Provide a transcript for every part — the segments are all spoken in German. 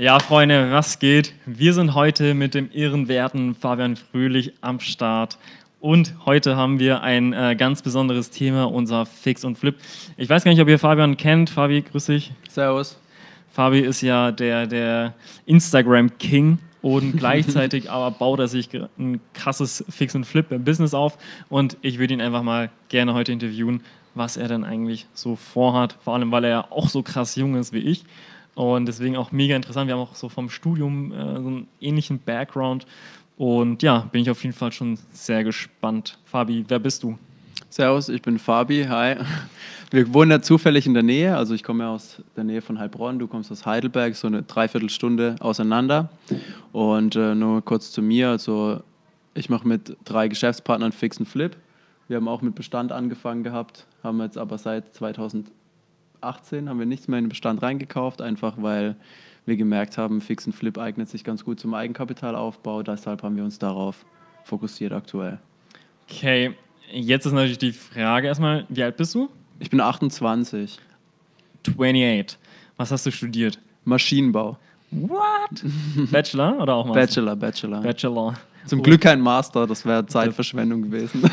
Ja, Freunde, was geht? Wir sind heute mit dem ehrenwerten Fabian Fröhlich am Start. Und heute haben wir ein äh, ganz besonderes Thema, unser Fix und Flip. Ich weiß gar nicht, ob ihr Fabian kennt. Fabi, grüß dich. Servus. Fabi ist ja der, der Instagram-King und gleichzeitig aber baut er sich ein krasses Fix und Flip im Business auf. Und ich würde ihn einfach mal gerne heute interviewen, was er denn eigentlich so vorhat. Vor allem, weil er ja auch so krass jung ist wie ich. Und deswegen auch mega interessant. Wir haben auch so vom Studium äh, so einen ähnlichen Background. Und ja, bin ich auf jeden Fall schon sehr gespannt. Fabi, wer bist du? Servus, ich bin Fabi. Hi. Wir wohnen ja zufällig in der Nähe. Also ich komme ja aus der Nähe von Heilbronn, du kommst aus Heidelberg, so eine Dreiviertelstunde auseinander. Und äh, nur kurz zu mir. Also ich mache mit drei Geschäftspartnern Fix und Flip. Wir haben auch mit Bestand angefangen gehabt, haben jetzt aber seit 2018 haben wir nichts mehr in den Bestand reingekauft, einfach weil wir gemerkt haben, Fix und Flip eignet sich ganz gut zum Eigenkapitalaufbau. Deshalb haben wir uns darauf fokussiert aktuell. Okay, jetzt ist natürlich die Frage erstmal, wie alt bist du? Ich bin 28. 28. Was hast du studiert? Maschinenbau. What? Bachelor oder auch Master? Bachelor, Bachelor. Bachelor. Zum Glück kein Master, das wäre Zeitverschwendung gewesen.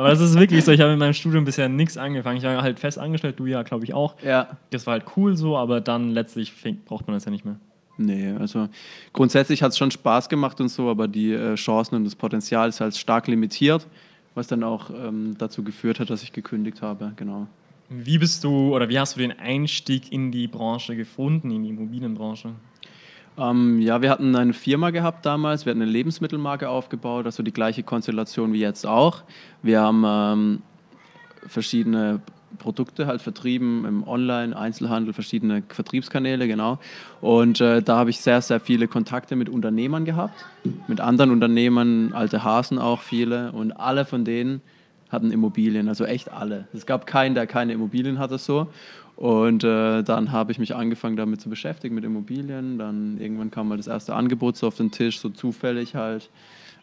Aber das ist wirklich so, ich habe in meinem Studium bisher nichts angefangen. Ich war halt fest angestellt, du ja, glaube ich, auch. Ja. Das war halt cool so, aber dann letztlich braucht man das ja nicht mehr. Nee, also grundsätzlich hat es schon Spaß gemacht und so, aber die äh, Chancen und das Potenzial ist halt stark limitiert, was dann auch ähm, dazu geführt hat, dass ich gekündigt habe, genau. Wie bist du oder wie hast du den Einstieg in die Branche gefunden, in die Immobilienbranche? Ähm, ja, wir hatten eine Firma gehabt damals, wir hatten eine Lebensmittelmarke aufgebaut, also die gleiche Konstellation wie jetzt auch. Wir haben ähm, verschiedene Produkte halt vertrieben im Online, Einzelhandel, verschiedene Vertriebskanäle, genau. Und äh, da habe ich sehr, sehr viele Kontakte mit Unternehmern gehabt, mit anderen Unternehmern, alte Hasen auch viele. Und alle von denen hatten Immobilien, also echt alle. Es gab keinen, der keine Immobilien hatte so. Und äh, dann habe ich mich angefangen damit zu beschäftigen mit Immobilien. Dann irgendwann kam mal das erste Angebot so auf den Tisch, so zufällig halt.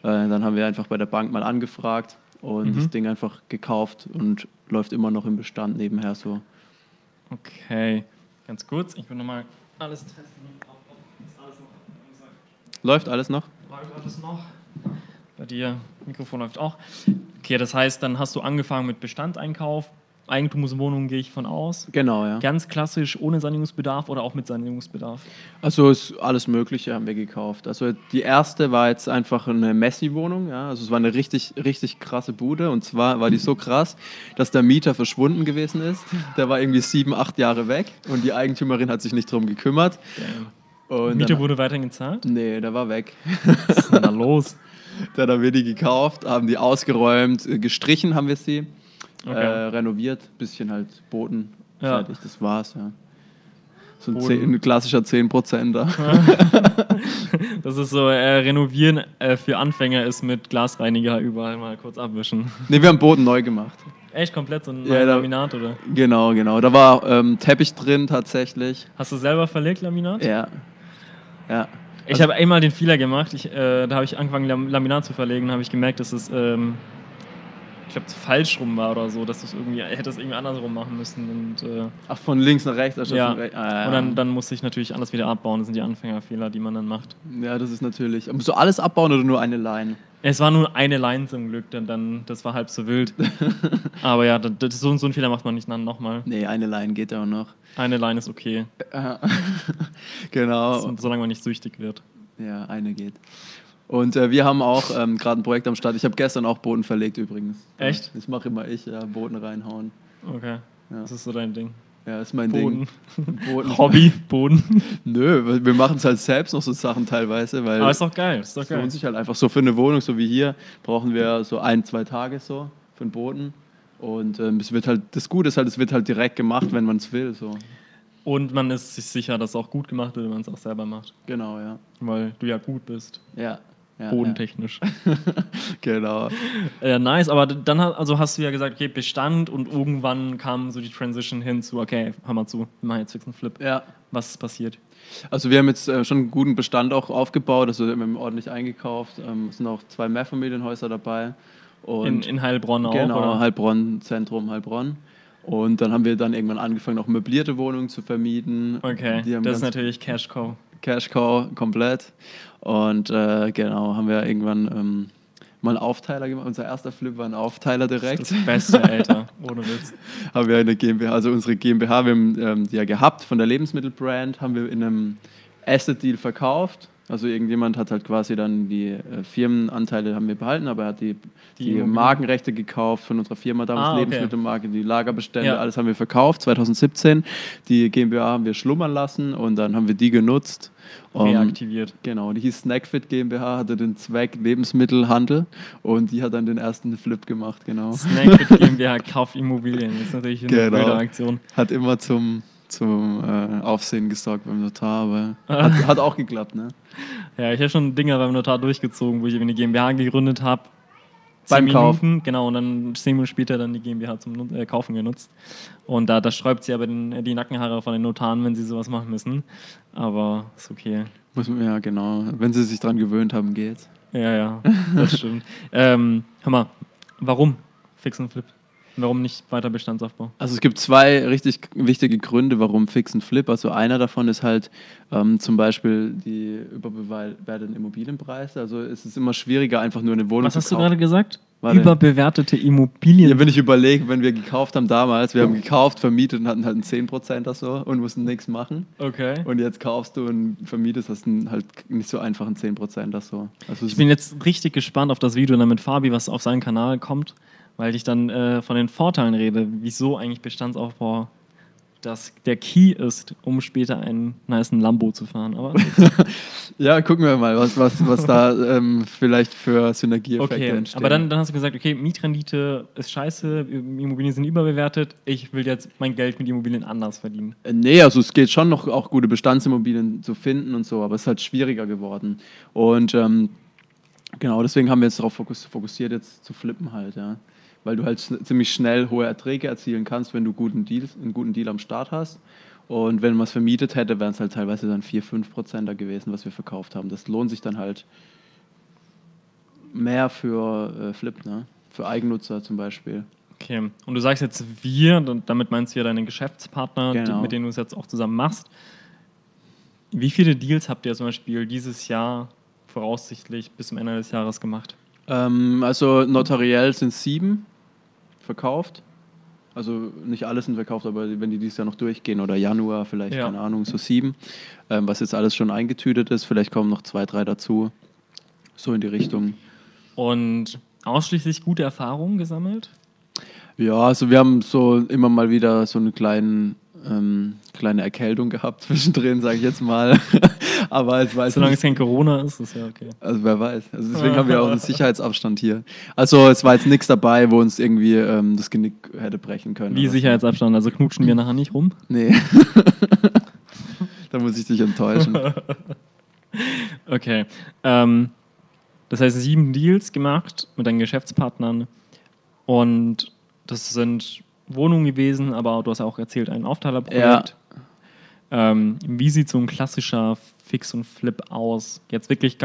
Äh, dann haben wir einfach bei der Bank mal angefragt und mhm. das Ding einfach gekauft und läuft immer noch im Bestand nebenher so. Okay, ganz kurz, ich will nochmal alles testen. Läuft alles noch? Läuft alles noch. Bei dir, Mikrofon läuft auch. Okay, das heißt, dann hast du angefangen mit Bestandeinkauf, Eigentumswohnungen gehe ich von aus. Genau, ja. Ganz klassisch ohne Sanierungsbedarf oder auch mit Sanierungsbedarf? Also ist alles Mögliche haben wir gekauft. Also die erste war jetzt einfach eine Messi-Wohnung. Ja? Also es war eine richtig, richtig krasse Bude. Und zwar war die so krass, dass der Mieter verschwunden gewesen ist. Der war irgendwie sieben, acht Jahre weg und die Eigentümerin hat sich nicht darum gekümmert. Und Mieter dann, wurde weiterhin gezahlt? Nee, der war weg. Was ist denn da los? Dann haben wir die gekauft, haben die ausgeräumt, gestrichen haben wir sie okay. äh, renoviert, bisschen halt Boden ja. fertig, das war's, ja. So ein, 10, ein klassischer 10%er. das ist so, äh, renovieren äh, für Anfänger ist mit Glasreiniger überall mal kurz abwischen. Ne, wir haben Boden neu gemacht. Echt komplett so ein ja, Laminat, oder? Genau, genau. Da war ähm, Teppich drin tatsächlich. Hast du selber verlegt Laminat? Ja. Ja. Ich also, habe einmal den Fehler gemacht. Ich, äh, da habe ich angefangen, Laminat zu verlegen. Da habe ich gemerkt, dass es ähm, ich glaube, falsch rum war oder so, dass du es irgendwie, hättest irgendwie andersrum machen müssen. Und, äh, Ach, von links nach rechts? Also ja. Rechts. Ah, ja. Und dann, dann musste ich natürlich alles wieder abbauen. Das sind die Anfängerfehler, die man dann macht. Ja, das ist natürlich. Musst du alles abbauen oder nur eine Line? Es war nur eine Line zum Glück, denn dann, das war halb so wild. Aber ja, das, so, so einen Fehler macht man nicht nochmal. Nee, eine Line geht auch noch. Eine Line ist okay. genau. So, solange man nicht süchtig wird. Ja, eine geht. Und äh, wir haben auch ähm, gerade ein Projekt am Start. Ich habe gestern auch Boden verlegt übrigens. Echt? Das mache immer ich, ja, Boden reinhauen. Okay. Ja. Das ist so dein Ding. Ja, ist mein Boden. Ding. Boden. Hobby, Boden. Nö, wir machen es halt selbst noch so Sachen teilweise. Weil Aber ist doch geil. Ist doch es geil. lohnt sich halt einfach so für eine Wohnung, so wie hier, brauchen wir so ein, zwei Tage so für den Boden. Und ähm, es wird halt, das Gute ist halt, es wird halt direkt gemacht, wenn man es will. So. Und man ist sich sicher, dass es auch gut gemacht wird, wenn man es auch selber macht. Genau, ja. Weil du ja gut bist. Ja, ja, bodentechnisch. Ja. genau. Äh, nice, aber dann also hast du ja gesagt, okay, Bestand und irgendwann kam so die Transition hin zu, okay, hör mal zu, wir machen jetzt Fix und Flip. Ja. Was ist passiert? Also wir haben jetzt äh, schon einen guten Bestand auch aufgebaut, also wir haben ordentlich eingekauft. Ähm, es sind auch zwei Mehrfamilienhäuser dabei. In, in Heilbronn auch, Genau, oder? Heilbronn, Zentrum Heilbronn. Und dann haben wir dann irgendwann angefangen, auch möblierte Wohnungen zu vermieten. Okay, das ist natürlich Cash Cow. Cash Cow komplett. Und äh, genau, haben wir irgendwann ähm, mal einen Aufteiler gemacht. Unser erster Flip war ein Aufteiler direkt. Das Beste, Alter. Ohne Witz. haben wir eine GmbH, also unsere GmbH, wir haben ähm, die ja gehabt von der Lebensmittelbrand, haben wir in einem Asset-Deal verkauft. Also irgendjemand hat halt quasi dann die äh, Firmenanteile haben wir behalten, aber er hat die, Die die. Markenrechte gekauft von unserer Firma damals, Ah, okay. Lebensmittelmarke, die Lagerbestände, Ja. alles haben wir verkauft, 2017. Die GmbH haben wir schlummern lassen und dann haben wir die genutzt. Um, Reaktiviert. Genau, die hieß Snackfit GmbH, hatte den Zweck Lebensmittelhandel und die hat dann den ersten Flip gemacht, genau. Snackfit GmbH kauft Immobilien. Das ist natürlich eine Genau. Aktion. Hat immer zum, zum äh, Aufsehen gesorgt beim Notar, aber hat, hat auch geklappt, ne? Ja, ich habe schon Dinger beim Notar durchgezogen, wo ich eine GmbH gegründet habe. Beim. Minuten, genau, und dann zehn Minuten später dann die GmbH zum äh, Kaufen genutzt. Und da, da sträubt sie aber den, die Nackenhaare von den Notaren, wenn sie sowas machen müssen. Aber ist okay. Muss man, ja, genau. Wenn sie sich dran gewöhnt haben, geht's. Ja, ja, das stimmt. ähm, hör mal, warum Fix und Flip? Warum nicht weiter Bestandsaufbau? Also es gibt zwei richtig wichtige Gründe, warum Fix und Flip. Also einer davon ist halt ähm, zum Beispiel die überbewerteten Immobilienpreise. Also es ist immer schwieriger, einfach nur eine Wohnung Was zu hast du kaufen. gerade gesagt? Warte. Überbewertete Immobilien. Ja, wenn ich überlege, wenn wir gekauft haben damals, wir haben gekauft, vermietet und hatten halt einen 10% oder so und mussten nichts machen. okay. Und jetzt kaufst du und vermietest, hast einen halt nicht so einfach einen 10% oder so. Also Ich bin jetzt richtig gespannt auf das Video dann mit Fabi, was auf seinen Kanal kommt, weil ich dann äh, von den Vorteilen rede, wieso eigentlich Bestandsaufbau das der Key ist, um später einen niceen Lambo zu fahren. Aber ja, gucken wir mal, was, was, was da ähm, vielleicht für Synergieeffekte okay, entstehen. aber dann, dann hast du gesagt, okay, Mietrendite ist scheiße, Immobilien sind überbewertet, ich will jetzt mein Geld mit Immobilien anders verdienen. Äh, Nee, also es geht schon noch auch gute Bestandsimmobilien zu finden und so, aber es ist halt schwieriger geworden. Und ähm, genau deswegen haben wir jetzt darauf fokus fokussiert, jetzt zu flippen halt, ja. Weil du halt schn- ziemlich schnell hohe Erträge erzielen kannst, wenn du guten Deals, einen guten Deal am Start hast. Und wenn man es vermietet hätte, wären es halt teilweise dann 4, 5 Prozent da gewesen, was wir verkauft haben. Das lohnt sich dann halt mehr für äh, Flip, ne? Für Eigennutzer zum Beispiel. Okay, und du sagst jetzt wir, damit meinst du ja deine Geschäftspartner, die, Genau. mit denen du es jetzt auch zusammen machst. Wie viele Deals habt ihr zum Beispiel dieses Jahr voraussichtlich bis zum Ende des Jahres gemacht? Ähm, also notariell sind sieben verkauft. Also nicht alles sind verkauft, aber wenn die dieses Jahr noch durchgehen oder Januar vielleicht, Ja. keine Ahnung, so sieben. Ähm, was jetzt alles schon eingetütet ist, vielleicht kommen noch zwei, drei dazu. So in die Richtung. Und ausschließlich gute Erfahrungen gesammelt? Ja, also wir haben so immer mal wieder so eine kleinen, ähm, kleine Erkältung gehabt zwischendrin, sage ich jetzt mal. aber es jetzt Solange nicht es kein Corona ist, ist ja okay. Also wer weiß. Also deswegen haben wir auch einen Sicherheitsabstand hier. Also es war jetzt nichts dabei, wo uns irgendwie ähm, das Genick hätte brechen können. Wie. Sicherheitsabstand? Also knutschen wir nachher nicht rum? Nee. da muss ich dich enttäuschen. Okay. Ähm, das heißt, sieben Deals gemacht mit deinen Geschäftspartnern und das sind Wohnungen gewesen, aber du hast ja auch erzählt, ein Aufteilerprojekt. Ähm, wie sieht so ein klassischer Fix und Flip aus? Jetzt wirklich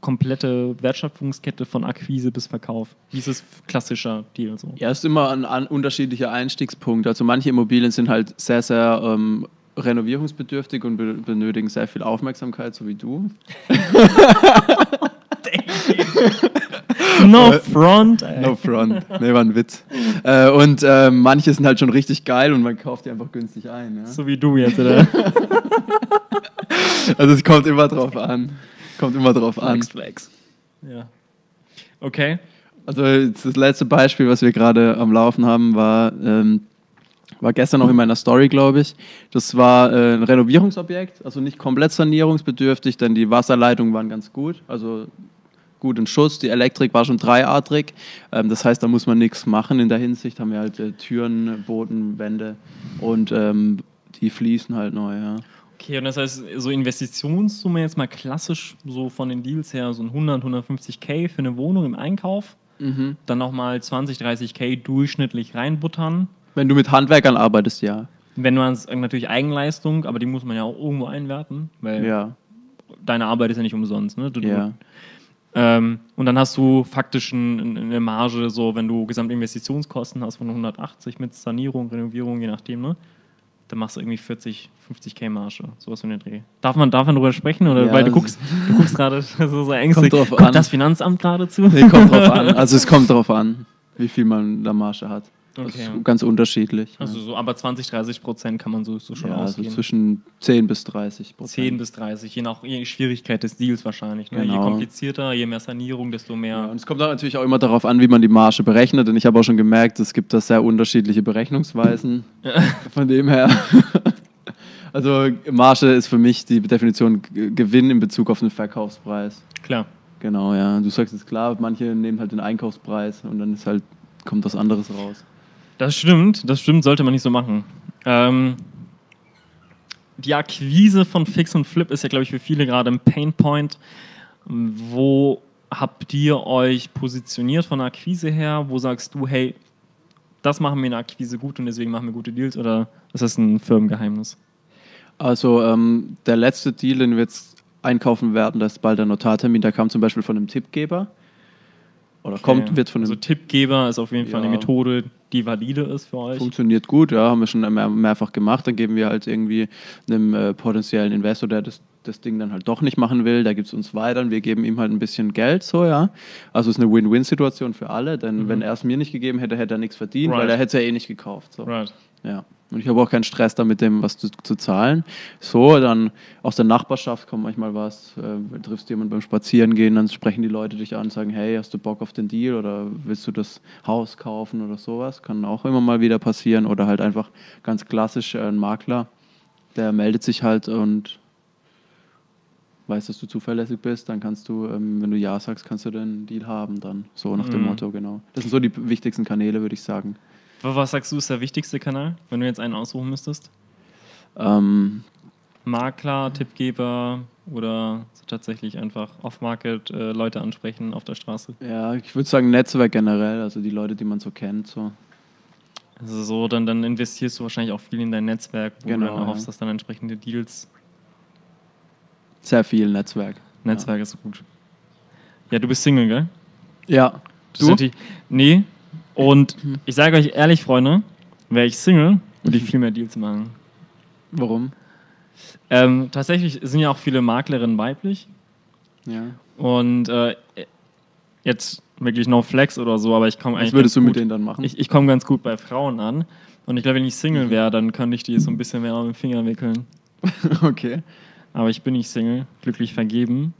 komplette Wertschöpfungskette von Akquise bis Verkauf. Wie ist das klassischer Deal so? Ja, es ist immer ein, ein unterschiedlicher Einstiegspunkt. Also manche Immobilien sind halt sehr, sehr ähm, renovierungsbedürftig und be benötigen sehr viel Aufmerksamkeit, so wie du. No front. ey. No front. Nee, war ein Witz. Äh, und äh, manche sind halt schon richtig geil und man kauft die einfach günstig ein. Ja? So wie du jetzt, oder? Also es kommt immer drauf an. Kommt immer drauf an. Flex, flex. Ja. Okay. Also das letzte Beispiel, was wir gerade am Laufen haben, war, ähm, war gestern noch in meiner Story, glaube ich. Das war äh, ein Renovierungsobjekt, also nicht komplett sanierungsbedürftig, denn die Wasserleitungen waren ganz gut, also gut in Schuss. Die Elektrik war schon dreiartig, ähm, das heißt, da muss man nichts machen in der Hinsicht. Haben wir halt äh, Türen, Boden, Wände und ähm, die fließen halt neu. Ja. Okay, und das heißt, so Investitionssumme jetzt mal klassisch, so von den Deals her, so ein 100, 150k für eine Wohnung im Einkauf, Mhm. dann nochmal 20, 30k durchschnittlich reinbuttern. Wenn du mit Handwerkern arbeitest, ja. Wenn man es natürlich Eigenleistung, aber die muss man ja auch irgendwo einwerten, weil Ja, deine Arbeit ist ja nicht umsonst. Ne? Du, ja. du, ähm, und dann hast du faktisch ein, eine Marge, so wenn du Gesamtinvestitionskosten hast von 180 mit Sanierung, Renovierung, je nachdem, ne? dann machst du irgendwie 40, 50k Marge, sowas in den Dreh. Darf man, darf man darüber sprechen? Oder Ja, weil du guckst, du guckst gerade so, so ängstlich. Kommt an. das Finanzamt gerade zu? Nee, kommt drauf an. Also es kommt drauf an, wie viel man da Marge hat. Okay. ganz unterschiedlich. Also so, aber 20, 30 Prozent kann man so, so schon ja, also ausgehen. zwischen 10 bis 30 Prozent. 10 bis 30, je nach je Schwierigkeit des Deals wahrscheinlich. Ne? Je Genau. komplizierter, je mehr Sanierung, desto Ja, mehr. und es kommt auch natürlich auch immer darauf an, wie man die Marge berechnet. Und ich habe auch schon gemerkt, es gibt da sehr unterschiedliche Berechnungsweisen. Von dem her. Also Marge ist für mich die Definition Gewinn in Bezug auf den Verkaufspreis. Klar. Genau, ja. Du sagst es klar, manche nehmen halt den Einkaufspreis und dann ist halt, kommt was anderes raus. Das stimmt, das stimmt, sollte man nicht so machen. Ähm, die Akquise von Fix und Flip ist ja, glaube ich, für viele gerade ein Painpoint. Wo habt ihr euch positioniert von der Akquise her? Wo sagst du, hey, das machen wir in der Akquise gut und deswegen machen wir gute Deals? Oder ist das ein Firmengeheimnis? Also ähm, der letzte Deal, den wir jetzt einkaufen werden, das ist bald der Notartermin, der kam zum Beispiel von einem Tippgeber. Oder kommt, Okay. wird von einem Also Tippgeber ist auf jeden Fall eine Ja. Methode, die valide ist für euch. Funktioniert gut, ja, haben wir schon mehr, mehrfach gemacht. Dann geben wir halt irgendwie einem äh, potenziellen Investor, der das, das Ding dann halt doch nicht machen will, der gibt es uns weiter und wir geben ihm halt ein bisschen Geld, so, ja. Also es ist eine Win-Win-Situation für alle, denn wenn er es mir nicht gegeben hätte, hätte er nichts verdient, Right. weil er hätte es ja eh nicht gekauft. So. Right. Ja. Und ich habe auch keinen Stress damit, dem was zu, zu zahlen. So, dann aus der Nachbarschaft kommt manchmal was. Äh, triffst jemanden beim Spazierengehen, dann sprechen die Leute dich an und sagen: Hey, hast du Bock auf den Deal oder willst du das Haus kaufen oder sowas? Kann auch immer mal wieder passieren. Oder halt einfach ganz klassisch äh, ein Makler, der meldet sich halt und weiß, dass du zuverlässig bist. Dann kannst du, ähm, wenn du Ja sagst, kannst du den Deal haben. Dann so nach dem Mhm. Motto, genau. Das sind so die wichtigsten Kanäle, würde ich sagen. Was sagst du, ist der wichtigste Kanal, wenn du jetzt einen aussuchen müsstest? Ähm, Makler, Tippgeber oder tatsächlich einfach off-market äh, Leute ansprechen auf der Straße? Ja, ich würde sagen Netzwerk generell, also die Leute, die man so kennt. So. Also so, dann, dann investierst du wahrscheinlich auch viel in dein Netzwerk, wo Genau, du dann erhoffst, ja. dass dann entsprechende Deals, Sehr viel Netzwerk. Netzwerk ist gut. Ja, du bist Single, gell? Ja. Natürlich- Nee. Und ich sage euch ehrlich, Freunde, wäre ich Single, würde ich viel mehr Deals machen. Warum? Ähm, tatsächlich sind ja auch viele Maklerinnen weiblich. Ja. Und äh, jetzt wirklich no flex oder so, aber ich komme eigentlich. Was würdest du mit gut- denen dann machen? Ich, ich komme ganz gut bei Frauen an. Und ich glaube, wenn ich Mhm. Single wäre, dann könnte ich die so ein bisschen mehr um den Finger wickeln. okay. Aber ich bin nicht Single, glücklich vergeben.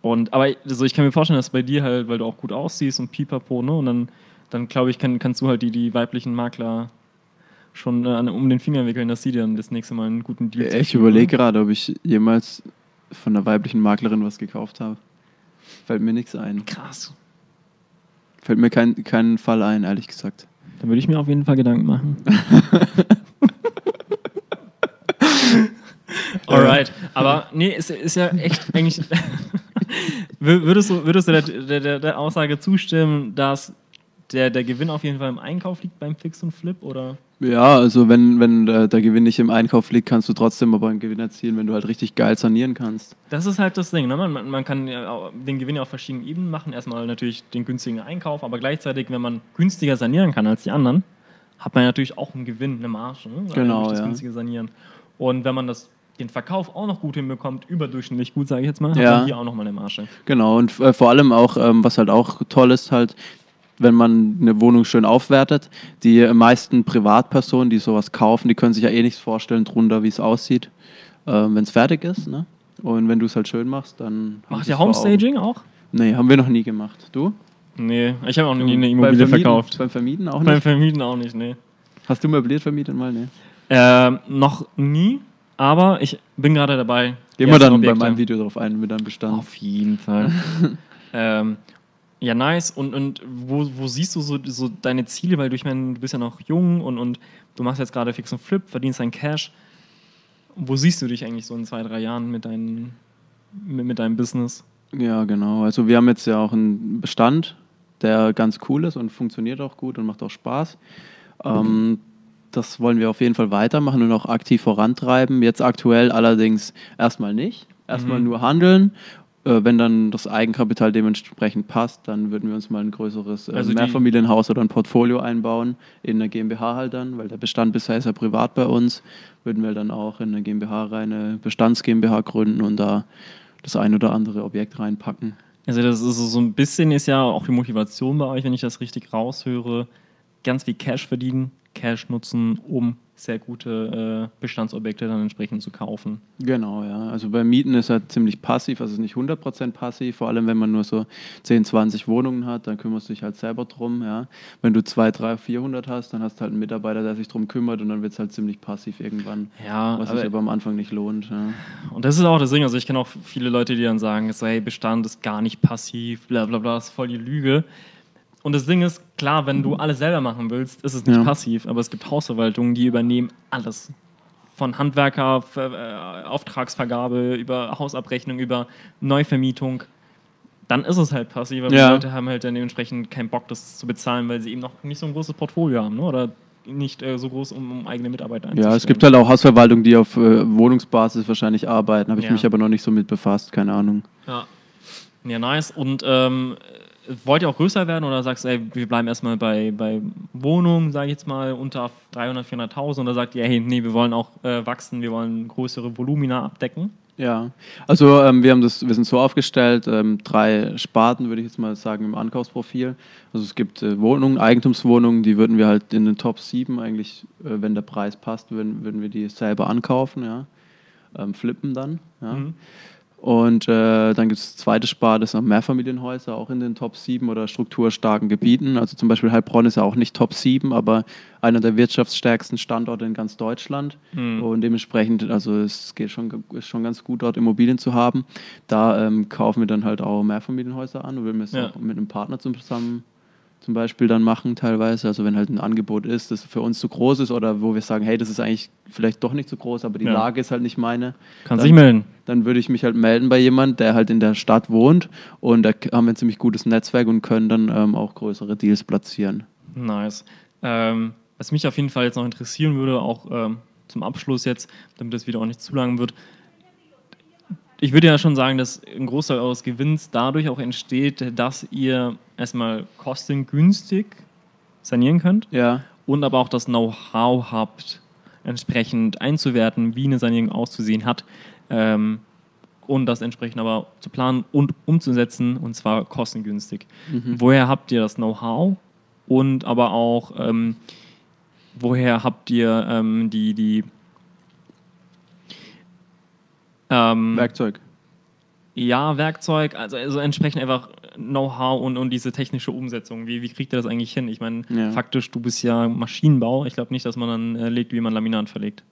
Und aber also ich kann mir vorstellen, dass bei dir halt, weil du auch gut aussiehst und pipapo, ne? Und dann, dann glaube ich, kann, kannst du halt die, die weiblichen Makler schon äh, um den Finger wickeln, dass sie dann das nächste Mal einen guten Deal Ich zuschieben, überlege gerade, ob ich jemals von einer weiblichen Maklerin was gekauft habe. Fällt mir nichts ein. Krass. Fällt mir kein, keinen Fall ein, ehrlich gesagt. Dann würde ich mir auf jeden Fall Gedanken machen. Alright. Aber nee, ist, ist ja echt eigentlich. Wür- würdest du, würdest du der, der, der Aussage zustimmen, dass der, der Gewinn auf jeden Fall im Einkauf liegt beim Fix und Flip? Oder? Ja, also wenn, wenn äh, der Gewinn nicht im Einkauf liegt, kannst du trotzdem aber einen Gewinn erzielen, wenn du halt richtig geil sanieren kannst. Das ist halt das Ding. Ne? Man, man, kann ja den Gewinn ja auf verschiedenen Ebenen machen. Erstmal natürlich den günstigen Einkauf, aber gleichzeitig, wenn man günstiger sanieren kann als die anderen, hat man natürlich auch einen Gewinn, eine Marge. Ne? Genau, das ja. günstige Sanieren. Und wenn man das, den Verkauf auch noch gut hinbekommt, überdurchschnittlich gut, sage ich jetzt mal, hat Ja. man hier auch nochmal eine Marge. Genau, und äh, vor allem auch, ähm, was halt auch toll ist, halt, wenn man eine Wohnung schön aufwertet, die meisten Privatpersonen, die sowas kaufen, die können sich ja eh nichts vorstellen drunter, wie es aussieht, ähm, wenn es fertig ist. Ne? Und wenn du es halt schön machst, dann. vor Augen. Homestaging auch? Nee, haben wir noch nie gemacht. Du? Nee, ich habe auch noch nie eine Beim Immobilie Vermieten- verkauft. Beim Vermieten auch Beim nicht? Vermieten auch nicht, nee. Hast du möbliert vermietet mal? Nee. Ähm, noch nie, aber ich bin gerade dabei. Gehen wir dann ersten bei Objekte- meinem Video drauf ein, mit deinem Bestand. Auf jeden Fall. ähm, ja, nice. Und, und wo, wo siehst du so, so deine Ziele? Weil du, ich meine, du bist ja noch jung und, und du machst jetzt gerade Fix und Flip, verdienst dein Cash. Wo siehst du dich eigentlich so in zwei, drei Jahren mit, deinen, mit, mit deinem Business? Ja, genau. Also wir haben jetzt ja auch einen Bestand, der ganz cool ist und funktioniert auch gut und macht auch Spaß. Ähm, das wollen wir auf jeden Fall weitermachen und auch aktiv vorantreiben. Jetzt aktuell allerdings erstmal nicht. Erstmal Mhm. nur handeln wenn dann das Eigenkapital dementsprechend passt, dann würden wir uns mal ein größeres äh, Also Mehrfamilienhaus oder ein Portfolio einbauen, in der GmbH halt dann, weil der Bestand bisher ist ja privat bei uns, würden wir dann auch in eine GmbH rein, eine Bestands-GmbH gründen und da das ein oder andere Objekt reinpacken. Also das ist so ein bisschen ist ja auch die Motivation bei euch, wenn ich das richtig raushöre, ganz viel Cash verdienen, Cash nutzen, um sehr gute äh, Bestandsobjekte dann entsprechend zu kaufen. Genau, ja. Also bei Mieten ist er ziemlich passiv, also nicht 100% passiv, vor allem wenn man nur so 10, 20 Wohnungen hat, dann kümmerst du dich halt selber drum, ja. Wenn du 2, 3, 400 hast, dann hast du halt einen Mitarbeiter, der sich drum kümmert und dann wird es halt ziemlich passiv irgendwann, Ja, was aber- sich aber am Anfang nicht lohnt. Ja. Und das ist auch das Ding. Also ich kenne auch viele Leute, die dann sagen, hey, Bestand ist gar nicht passiv, bla bla bla, das ist voll die Lüge. Und das Ding ist, klar, wenn du alles selber machen willst, ist es nicht Ja. passiv, aber es gibt Hausverwaltungen, die übernehmen alles. Von Handwerker, äh, Auftragsvergabe, über Hausabrechnung, über Neuvermietung. Dann ist es halt passiv, aber Ja. die Leute haben halt dann dementsprechend keinen Bock, das zu bezahlen, weil sie eben noch nicht so ein großes Portfolio haben, ne? oder nicht äh, so groß, um, um eigene Mitarbeiter ja, es gibt halt auch Hausverwaltungen, die auf äh, Wohnungsbasis wahrscheinlich arbeiten, habe ich Ja. mich aber noch nicht so mit befasst, keine Ahnung. Ja. Ja, nice. Und ähm, wollt ihr auch größer werden oder sagst du, ey, wir bleiben erstmal bei, bei Wohnungen, sage ich jetzt mal, unter 300, 400.000 oder sagt ihr, hey, nee, wir wollen auch äh, wachsen, wir wollen größere Volumina abdecken? Ja, also ähm, wir haben das, wir sind so aufgestellt, ähm, drei Sparten würde ich jetzt mal sagen im Ankaufsprofil. Also es gibt äh, Wohnungen, Eigentumswohnungen, die würden wir halt in den Top 7 eigentlich, äh, wenn der Preis passt, würden, würden wir die selber ankaufen, ja. Ähm, flippen dann. Ja. Mhm. Und äh, dann gibt es zweite Sparte, das sind Mehrfamilienhäuser, auch in den Top 7 oder strukturstarken Gebieten. Also zum Beispiel Heilbronn ist ja auch nicht Top 7, aber einer der wirtschaftsstärksten Standorte in ganz Deutschland. Mhm. Und dementsprechend, also es geht schon, ist schon ganz gut, dort Immobilien zu haben. Da ähm, kaufen wir dann halt auch Mehrfamilienhäuser an und wir es Ja. auch mit einem Partner zusammen zum Beispiel dann machen teilweise. Also wenn halt ein Angebot ist, das für uns zu groß ist oder wo wir sagen, hey, das ist eigentlich vielleicht doch nicht so groß, aber die Ja. Lage ist halt nicht meine Kannst Dann- dich melden. dann würde ich mich halt melden bei jemand, der halt in der Stadt wohnt und da haben wir ein ziemlich gutes Netzwerk und können dann ähm, auch größere Deals platzieren. Nice. Ähm, was mich auf jeden Fall jetzt noch interessieren würde, auch ähm, zum Abschluss jetzt, damit das wieder auch nicht zu lang wird. Ich würde ja schon sagen, dass ein Großteil eures Gewinns dadurch auch entsteht, dass ihr erstmal kostengünstig sanieren könnt Ja, und aber auch das Know-how habt, entsprechend einzuwerten, wie eine Sanierung auszusehen hat ähm, und das entsprechend aber zu planen und umzusetzen und zwar kostengünstig. Woher habt ihr das Know-how und aber auch ähm, woher habt ihr ähm, die, die ähm, Werkzeug. ja, Werkzeug, also, also entsprechend einfach Know-how und, und diese technische Umsetzung. Wie, wie kriegt ihr das eigentlich hin? Ich meine, Ja. faktisch, du bist ja Maschinenbau. Ich glaube nicht, dass man dann äh, legt, wie man Laminat verlegt.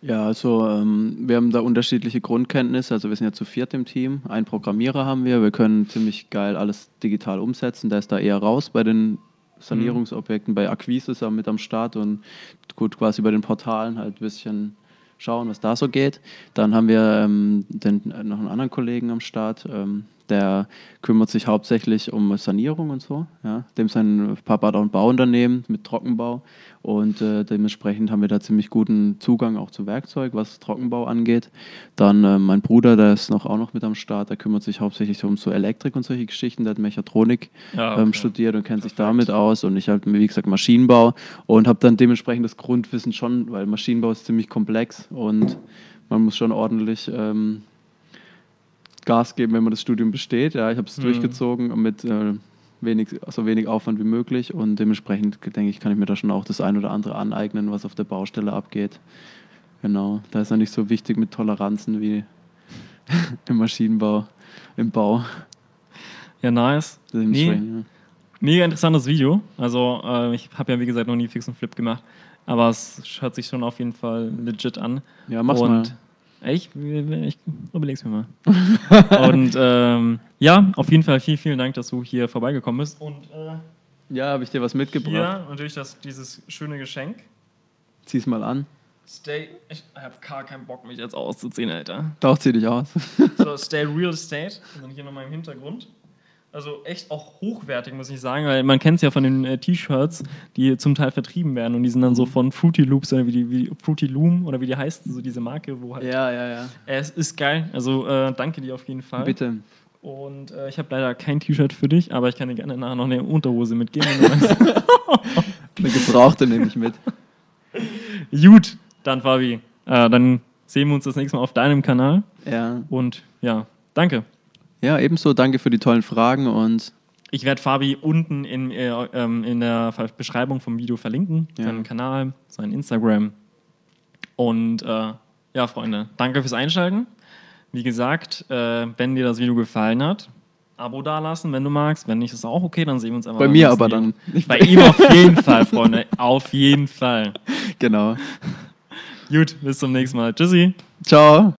Ja, also ähm, wir haben da unterschiedliche Grundkenntnisse. Also wir sind ja zu viert im Team. Einen Programmierer haben wir. Wir können ziemlich geil alles digital umsetzen. Der ist da eher raus bei den Sanierungsobjekten. Bei Acquis ist er mit am Start und gut quasi bei den Portalen halt ein bisschen schauen, was da so geht. Dann haben wir ähm, den, äh, noch einen anderen Kollegen am Start. Ähm, der kümmert sich hauptsächlich um Sanierung und so. Ja. Dem sein Papa hat auch ein Bauunternehmen mit Trockenbau und äh, dementsprechend haben wir da ziemlich guten Zugang auch zu Werkzeug, was Trockenbau angeht. Dann äh, mein Bruder, der ist noch auch noch mit am Start, der kümmert sich hauptsächlich um so Elektrik und solche Geschichten, der hat Mechatronik Ja, ähm, okay. studiert und kennt sich Perfekt. damit aus und ich halt, wie gesagt, Maschinenbau und habe dann dementsprechend das Grundwissen schon, weil Maschinenbau ist ziemlich komplex und man muss schon ordentlich ähm, Gas geben, wenn man das Studium besteht. Ja, ich habe es Mhm. durchgezogen mit äh, wenig, so wenig Aufwand wie möglich und dementsprechend denke ich, kann ich mir da schon auch das ein oder andere aneignen, was auf der Baustelle abgeht. Genau, da ist ja nicht so wichtig mit Toleranzen wie im Maschinenbau, im Bau. Ja, nice. Nee, ja. mega interessantes Video. Also, äh, ich habe ja, wie gesagt, noch nie Fix und Flip gemacht. Aber es hört sich schon auf jeden Fall legit an. Ja, mach's und mal. Ich, ich überleg's mir mal. und ähm, ja, auf jeden Fall vielen, vielen Dank, dass du hier vorbeigekommen bist. Und äh, Ja, habe ich dir was mitgebracht. hier natürlich das, dieses schöne Geschenk. Zieh's mal an. Stay. Ich habe gar keinen Bock, mich jetzt auszuziehen, Alter. Doch, zieh dich aus. So, Stay Real Estate. Und dann hier nochmal im Hintergrund. Also echt auch hochwertig, muss ich sagen, weil man kennt es ja von den äh, T-Shirts, die zum Teil vertrieben werden und die sind dann so von Fruity Loops oder wie die wie Fruity Loom oder wie die heißt, so diese Marke, wo halt. ja, ja, ja. Äh, es ist geil. Also äh, danke dir auf jeden Fall. Bitte. Und äh, ich habe leider kein T-Shirt für dich, aber ich kann dir gerne nachher noch eine Unterhose mitgeben. Eine gebrauchte nehme ich mit. Gut, dann Fabi, äh, dann sehen wir uns das nächste Mal auf deinem Kanal. Ja. Und ja, danke. Ja, ebenso. Danke für die tollen Fragen und Ich werde Fabi unten in, äh, ähm, in der Beschreibung vom Video verlinken, Ja. seinen Kanal, sein Instagram. Und äh, ja, Freunde, danke fürs Einschalten. Wie gesagt, äh, wenn dir das Video gefallen hat, Abo dalassen, wenn du magst. Wenn nicht, ist auch okay, dann sehen wir uns einfach bei mir aber Video. dann. Nicht Bei ihm auf jeden Fall, Freunde. Auf jeden Fall. Genau. Gut, bis zum nächsten Mal. Tschüssi. Ciao.